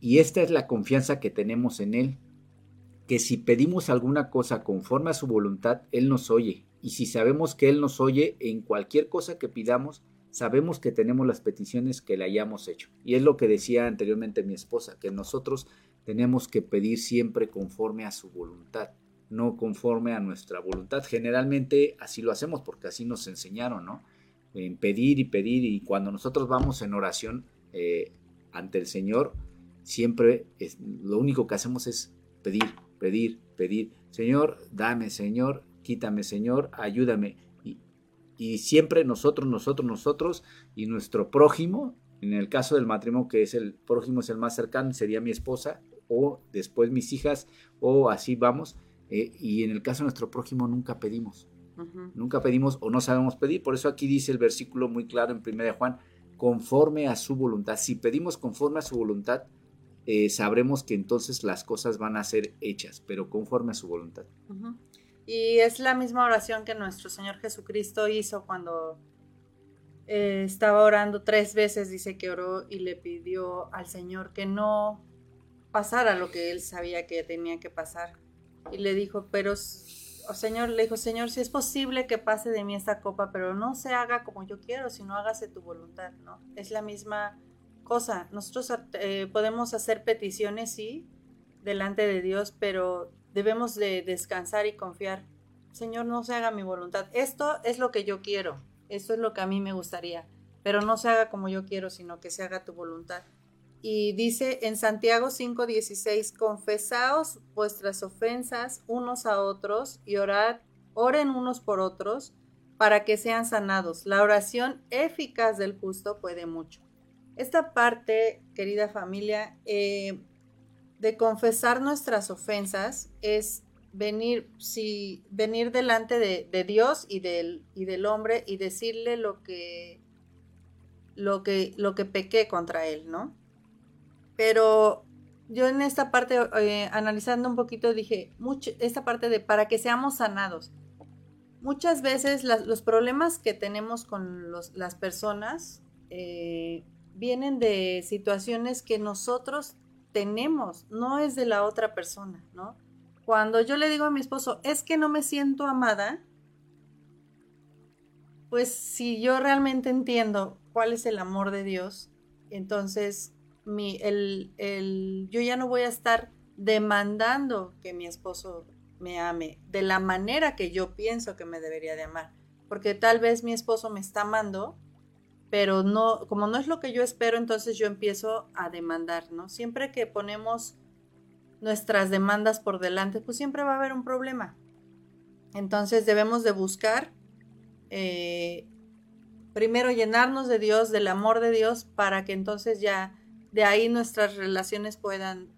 Y esta es la confianza que tenemos en Él, que si pedimos alguna cosa conforme a su voluntad, Él nos oye. Y si sabemos que Él nos oye en cualquier cosa que pidamos, sabemos que tenemos las peticiones que le hayamos hecho. Y es lo que decía anteriormente mi esposa, que nosotros tenemos que pedir siempre conforme a su voluntad, no conforme a nuestra voluntad. Generalmente así lo hacemos porque así nos enseñaron, ¿no? En pedir y pedir y cuando nosotros vamos en oración eh, ante el Señor, siempre es, lo único que hacemos es pedir, pedir, pedir. Señor, dame, Señor, quítame, Señor, ayúdame y siempre nosotros, nosotros, nosotros y nuestro prójimo, en el caso del matrimonio que es el prójimo es el más cercano, sería mi esposa o después mis hijas o así vamos. Eh, y en el caso de nuestro prójimo nunca pedimos. Nunca pedimos o no sabemos pedir. Por eso aquí dice el versículo muy claro en 1 Juan, conforme a su voluntad. Si pedimos conforme a su voluntad, eh, sabremos que entonces las cosas van a ser hechas, pero conforme a su voluntad. Y es la misma oración que nuestro Señor Jesucristo hizo cuando eh, estaba orando tres veces, dice que oró y le pidió al Señor que no pasara lo que él sabía que tenía que pasar. Y le dijo, pero, oh, Señor, le dijo, Señor, si es posible que pase de mí esta copa, pero no se haga como yo quiero, sino hágase tu voluntad, ¿no? Es la misma cosa. Nosotros eh, podemos hacer peticiones, sí, delante de Dios, pero debemos de descansar y confiar. Señor, no se haga mi voluntad. Esto es lo que yo quiero. Esto es lo que a mí me gustaría. Pero no se haga como yo quiero, sino que se haga tu voluntad. Y dice en Santiago 5:16, confesaos vuestras ofensas unos a otros y orad, oren unos por otros para que sean sanados. La oración eficaz del justo puede mucho. Esta parte, querida familia, eh, de confesar nuestras ofensas es venir, si, venir delante de, Dios y del, y del hombre y decirle lo que, lo que, lo que pequé contra él, ¿no? Pero yo en esta parte, eh, analizando un poquito, dije, mucho, esta parte de para que seamos sanados. Muchas veces los problemas que tenemos con las personas eh, vienen de situaciones que nosotros tenemos, no es de la otra persona, ¿no? Cuando yo le digo a mi esposo, es que no me siento amada, pues si yo realmente entiendo cuál es el amor de Dios, entonces mi, el, el, yo ya no voy a estar demandando que mi esposo me ame de la manera que yo pienso que me debería de amar. Porque tal vez mi esposo me está amando pero no, como no es lo que yo espero, entonces yo empiezo a demandar, ¿no? Siempre que ponemos nuestras demandas por delante, pues siempre va a haber un problema. Entonces debemos de buscar eh, primero llenarnos de Dios, del amor de Dios, para que entonces ya de ahí nuestras relaciones puedan,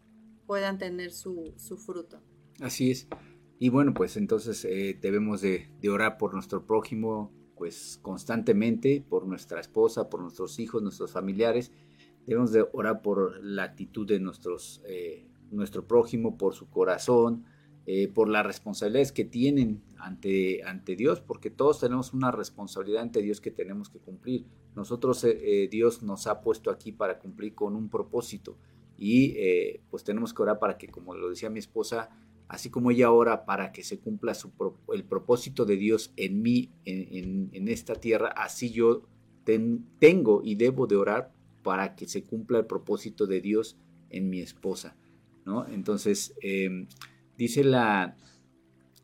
puedan tener su, fruto. Así es. Y bueno, pues entonces eh, debemos de, de orar por nuestro prójimo, pues constantemente por nuestra esposa, por nuestros hijos, nuestros familiares. Debemos de orar por la actitud de nuestros, eh, nuestro prójimo, por su corazón, eh, por las responsabilidades que tienen ante, ante Dios, porque todos tenemos una responsabilidad ante Dios que tenemos que cumplir. Nosotros, eh, Dios nos ha puesto aquí para cumplir con un propósito y pues tenemos que orar para que, como lo decía mi esposa, así como ella ora para que se cumpla el propósito de Dios en mí, en, esta tierra, así yo tengo y debo de orar para que se cumpla el propósito de Dios en mi esposa. ¿no? Entonces, em, dice la,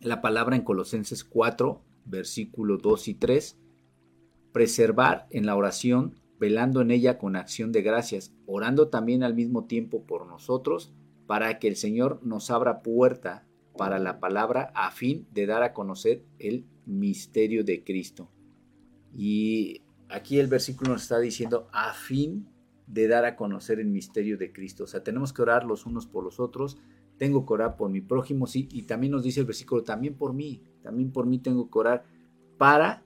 la palabra en Colosenses 4, versículo 2 y 3, preservar en la oración, velando en ella con acción de gracias, orando también al mismo tiempo por nosotros, para que el Señor nos abra puerta para la palabra a fin de dar a conocer el misterio de Cristo. Y aquí el versículo nos está diciendo a fin de dar a conocer el misterio de Cristo. O sea, tenemos que orar los unos por los otros. Tengo que orar por mi prójimo, sí. Y también nos dice el versículo, también por mí. También por mí tengo que orar para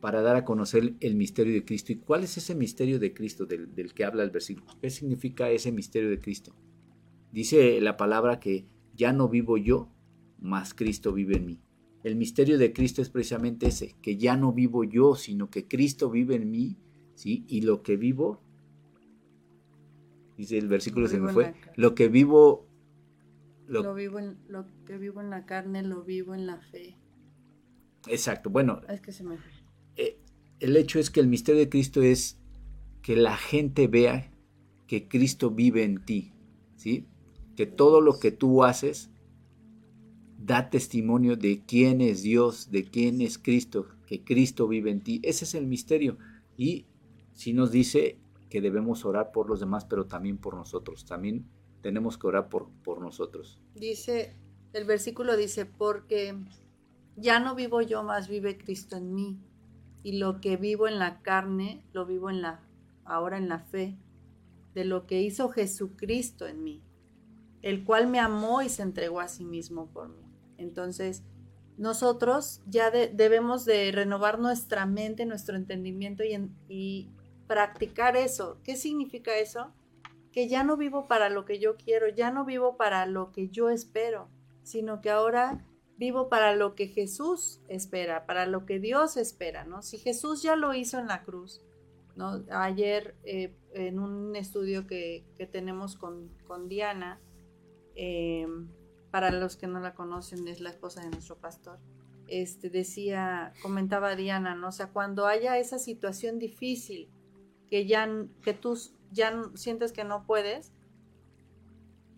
para dar a conocer el misterio de Cristo. ¿Y cuál es ese misterio de Cristo del, del que habla el versículo? ¿Qué significa ese misterio de Cristo? Dice la palabra que ya no vivo yo, mas Cristo vive en mí. El misterio de Cristo es precisamente ese, que ya no vivo yo, sino que Cristo vive en mí, ¿sí? Y lo que vivo, dice el versículo se me fue, lo que vivo... Lo, vivo en, lo que vivo en la carne, lo vivo en la fe. Exacto, bueno. Es que se me fue. Eh, el hecho es que el misterio de Cristo es que la gente vea que Cristo vive en ti, ¿sí? Que todo lo que tú haces da testimonio de quién es Dios, de quién es Cristo, que Cristo vive en ti. Ese es el misterio. Y si nos dice que debemos orar por los demás, pero también por nosotros. También tenemos que orar por, por nosotros. Dice, el versículo dice, porque ya no vivo yo, más vive Cristo en mí. Y lo que vivo en la carne, lo vivo en la, ahora en la fe, de lo que hizo Jesucristo en mí el cual me amó y se entregó a sí mismo por mí. Entonces, nosotros ya debemos de renovar nuestra mente, nuestro entendimiento y, practicar eso. ¿Qué significa eso? que ya no vivo para lo que yo quiero, ya no vivo para lo que yo espero, sino que ahora vivo para lo que Jesús espera, para lo que Dios espera, ¿no? Si Jesús ya lo hizo en la cruz. Ayer eh, en un estudio que, tenemos con, Diana, em, para los que no la conocen, es la esposa de nuestro pastor, este, decía, comentaba Diana, ¿no? O sea, cuando haya esa situación difícil, que ya, que tú ya sientes que no puedes,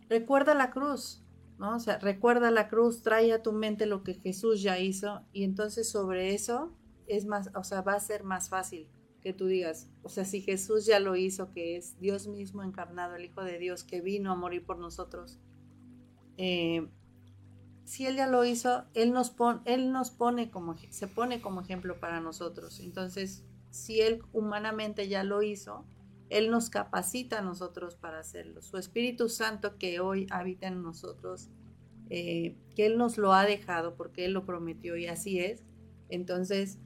recuerda la cruz, ¿no? Sea, recuerda la cruz, trae a tu mente lo que Jesús ya hizo y entonces sobre eso es más, o sea, va a ser más fácil que tú digas, o sea, si Jesús ya lo hizo, que es Dios mismo encarnado, el Hijo de Dios, que vino a morir por nosotros, eh, si Él ya lo hizo, Él nos, él nos pone como, se pone como ejemplo para nosotros. Entonces, si Él humanamente ya lo hizo, Él nos capacita a nosotros para hacerlo. Su Espíritu Santo que hoy habita en nosotros, eh, que Él nos lo ha dejado porque Él lo prometió y así es. Entonces,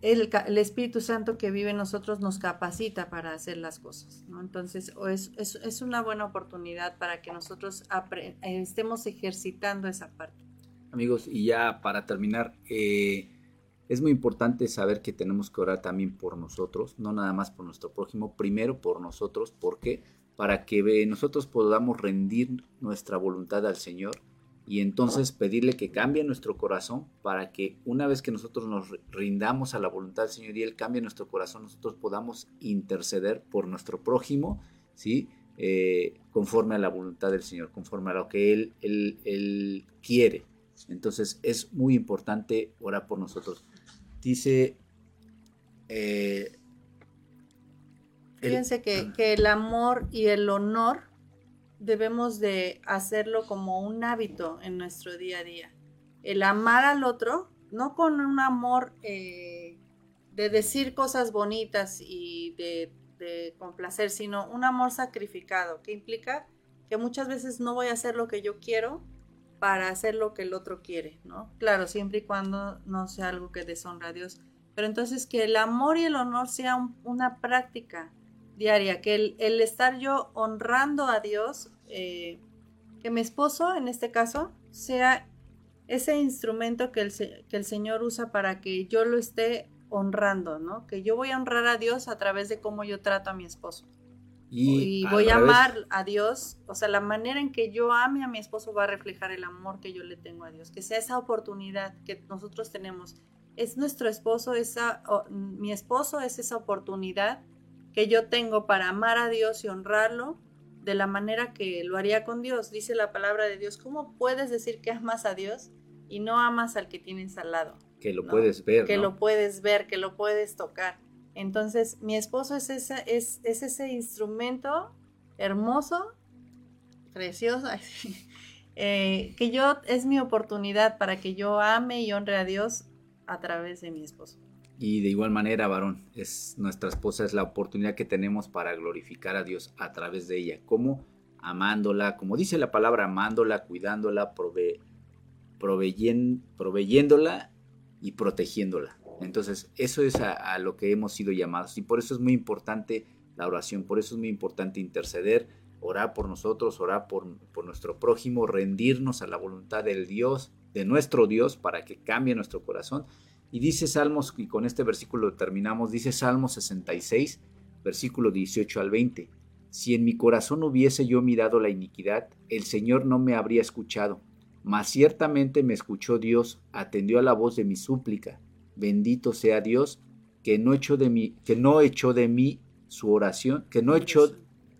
el, Espíritu Santo que vive en nosotros nos capacita para hacer las cosas. Entonces, es, es, una buena oportunidad para que nosotros estemos ejercitando esa parte. Amigos, y ya para terminar, eh, es muy importante saber que tenemos que orar también por nosotros, no nada más por nuestro prójimo, primero por nosotros, ¿por qué? Para que nosotros podamos rendir nuestra voluntad al Señor y entonces pedirle que cambie nuestro corazón para que una vez que nosotros nos rindamos a la voluntad del Señor y Él cambie nuestro corazón, nosotros podamos interceder por nuestro prójimo, ¿sí? Eh, conforme a la voluntad del Señor, conforme a lo que Él, él, él quiere. Entonces es muy importante orar por nosotros. Dice... Eh, Fíjense que, que el amor y el honor debemos de hacerlo como un hábito en nuestro día a día. El amar al otro, no con un amor eh, de decir cosas bonitas y de, complacer, sino un amor sacrificado, que implica que muchas veces no voy a hacer lo que yo quiero para hacer lo que el otro quiere, ¿no? Claro, siempre y cuando no sea algo que deshonra a Dios. Pero entonces que el amor y el honor sea una práctica diaria, que el, estar yo honrando a Dios, eh, que mi esposo en este caso sea ese instrumento que el, que el Señor usa para que yo lo esté honrando, ¿no? Que yo voy a honrar a Dios a través de cómo yo trato a mi esposo. Y, voy a amar a Dios, o sea, la manera en que yo ame a mi esposo va a reflejar el amor que yo le tengo a Dios, que sea esa oportunidad que nosotros tenemos. Es nuestro esposo, esa, mi esposo es esa oportunidad que yo tengo para amar a Dios y honrarlo de la manera que lo haría con Dios. Dice la palabra de Dios, ¿cómo puedes decir que amas a Dios y no amas al que tienes al lado? Que lo puedes ver. Que lo puedes ver, que lo puedes tocar. Entonces, mi esposo es, ese, es, ese instrumento hermoso, precioso, eh, que yo es mi oportunidad para que yo ame y honre a Dios a través de mi esposo. Y de igual manera, varón, es nuestra esposa es la oportunidad que tenemos para glorificar a Dios a través de ella. ¿Cómo? Amándola, como dice la palabra, amándola, cuidándola, proveyéndola y protegiéndola. Entonces, eso es a, lo que hemos sido llamados. Y por eso es muy importante la oración, por eso es muy importante interceder, orar por nosotros, orar por, por nuestro prójimo, rendirnos a la voluntad del Dios, de nuestro Dios, para que cambie nuestro corazón y dice Salmos, y con este versículo terminamos, dice Salmos 66, versículo 18 al 20. Si en mi corazón hubiese yo mirado la iniquidad, el Señor no me habría escuchado, mas ciertamente me escuchó Dios, atendió a la voz de mi súplica. Bendito sea Dios, que no echó de mí, que no echó de mí su oración, que no echó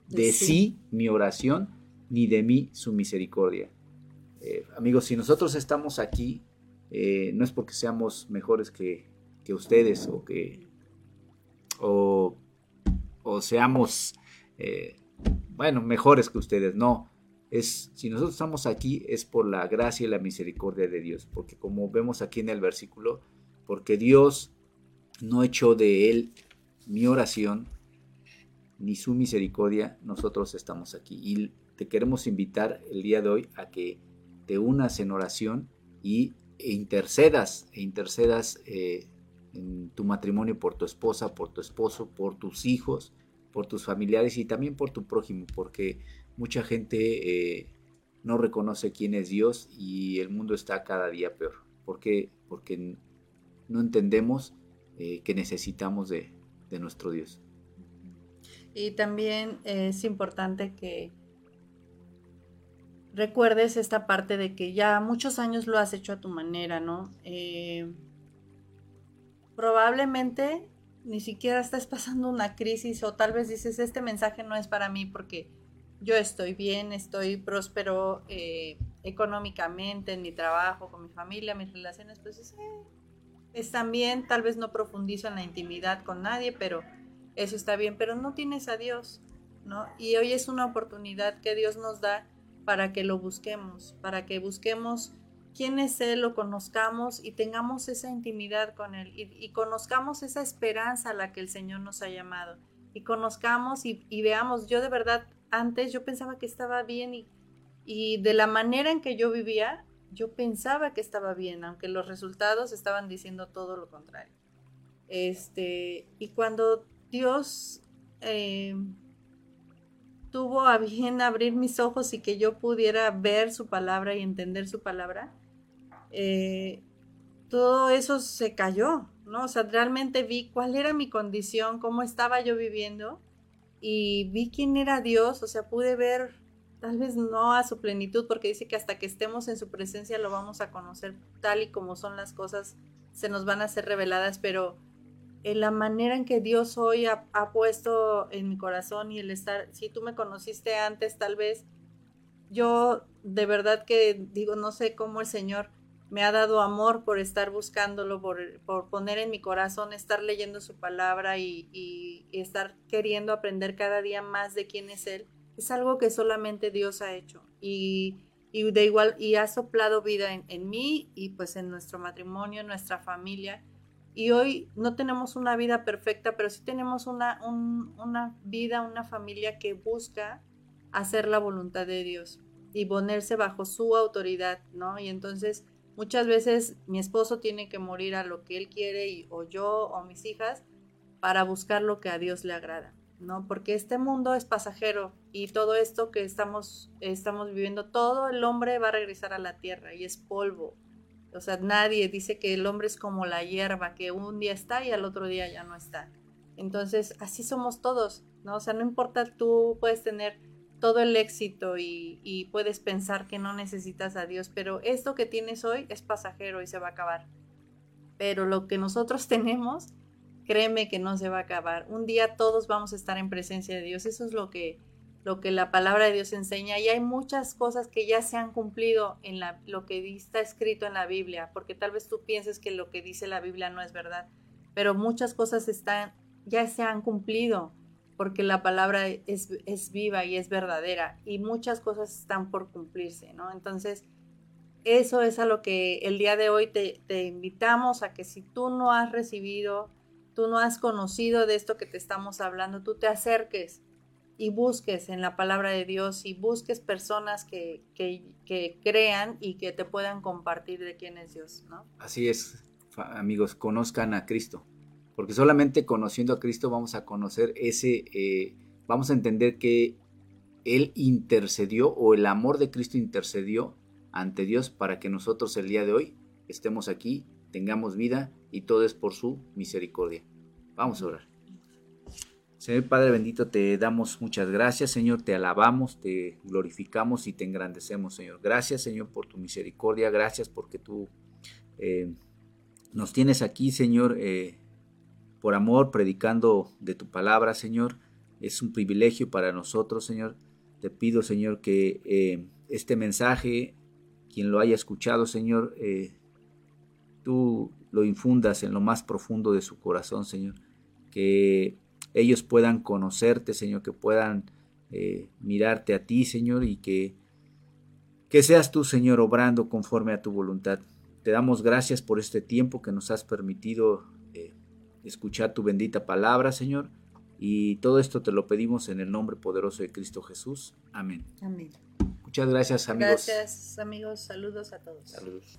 de sí mi oración, ni de mí su misericordia. Eh, amigos, si nosotros estamos aquí eh, no es porque seamos mejores que, ustedes o que o, seamos eh, bueno mejores que ustedes no. Es si nosotros estamos aquí es por la gracia y la misericordia de Dios porque como vemos aquí en el versículo porque Dios no echó de él mi oración ni su misericordia nosotros estamos aquí. Y te queremos invitar el día de hoy a que te unas en oración y e intercedas, e intercedas eh, en tu matrimonio por tu esposa, por tu esposo, por tus hijos, por tus familiares y también por tu prójimo, porque mucha gente eh, no reconoce quién es Dios y el mundo está cada día peor. ¿Por qué? Porque no entendemos eh, que necesitamos de, de nuestro Dios. Y también es importante que recuerdes esta parte de que ya muchos años lo has hecho a tu manera, ¿no? Eh, probablemente ni siquiera estás pasando una crisis o tal vez dices, este mensaje no es para mí porque yo estoy bien, estoy próspero eh, económicamente en mi trabajo, con mi familia, mis relaciones, pues eh, están bien, tal vez no profundizo en la intimidad con nadie, pero eso está bien, pero no tienes a Dios, ¿no? Y hoy es una oportunidad que Dios nos da para que lo busquemos, para que busquemos quién es Él, lo conozcamos y tengamos esa intimidad con Él y, conozcamos esa esperanza a la que el Señor nos ha llamado y conozcamos y, veamos, yo de verdad antes yo pensaba que estaba bien y, de la manera en que yo vivía, yo pensaba que estaba bien, aunque los resultados estaban diciendo todo lo contrario. Este, y cuando Dios eh, tuvo a bien abrir mis ojos y que yo pudiera ver su palabra y entender su palabra, eh, todo eso se cayó, ¿no? O sea, realmente vi cuál era mi condición, cómo estaba yo viviendo y vi quién era Dios, o sea, pude ver, tal vez no a su plenitud, porque dice que hasta que estemos en su presencia lo vamos a conocer tal y como son las cosas, se nos van a ser reveladas, pero en la manera en que Dios hoy ha, puesto en mi corazón y el estar, si tú me conociste antes, tal vez yo de verdad que digo, no sé cómo el Señor me ha dado amor por estar buscándolo, por, poner en mi corazón, estar leyendo su palabra y, estar queriendo aprender cada día más de quién es Él. Es algo que solamente Dios ha hecho y, de igual, y ha soplado vida en, en mí y pues en nuestro matrimonio, en nuestra familia y hoy no tenemos una vida perfecta, pero sí tenemos una, una vida, una familia que busca hacer la voluntad de Dios y ponerse bajo su autoridad, ¿no? Y entonces muchas veces mi esposo tiene que morir a lo que él quiere y, o yo o mis hijas para buscar lo que a Dios le agrada, ¿no? Porque este mundo es pasajero y todo esto que estamos, estamos viviendo, todo el hombre va a regresar a la tierra y es polvo, o sea, nadie dice que el hombre es como la hierba, que un día está y al otro día ya no está. Entonces, así somos todos, ¿no? O sea, no importa, tú puedes tener todo el éxito y, puedes pensar que no necesitas a Dios, pero esto que tienes hoy es pasajero y se va a acabar. Pero lo que nosotros tenemos, créeme que no se va a acabar. Un día todos vamos a estar en presencia de Dios. Eso es lo que lo que la palabra de Dios enseña y hay muchas cosas que ya se han cumplido en lo que está escrito en la Biblia, porque tal vez tú pienses que lo que dice la Biblia no es verdad, pero muchas cosas están, ya se han cumplido porque la palabra es, es viva y es verdadera y muchas cosas están por cumplirse, ¿no? Entonces, eso es a lo que el día de hoy te, te invitamos a que si tú no has recibido, tú no has conocido de esto que te estamos hablando, tú te acerques y busques en la palabra de Dios y busques personas que, crean y que te puedan compartir de quién es Dios, ¿no? Así es, amigos, conozcan a Cristo, porque solamente conociendo a Cristo vamos a conocer ese, eh, vamos a entender que Él intercedió o el amor de Cristo intercedió ante Dios para que nosotros el día de hoy estemos aquí, tengamos vida y todo es por su misericordia. Vamos a orar. Señor Padre bendito, te damos muchas gracias, Señor, te alabamos, te glorificamos y te engrandecemos, Señor. Gracias, Señor, por tu misericordia, gracias porque tú eh, nos tienes aquí, Señor, eh, por amor, predicando de tu palabra, Señor. Es un privilegio para nosotros, Señor. Te pido, Señor, que eh, este mensaje, quien lo haya escuchado, Señor, tú lo infundas en lo más profundo de su corazón, Señor. Que ellos puedan conocerte, Señor, que puedan eh, mirarte a ti, Señor, y que, que seas tú, Señor, obrando conforme a tu voluntad. Te damos gracias por este tiempo que nos has permitido eh, escuchar tu bendita palabra, Señor. Y todo esto te lo pedimos en el nombre poderoso de Cristo Jesús. Amén. Amén. Muchas gracias, amigos. Gracias, amigos. Saludos a todos. Saludos.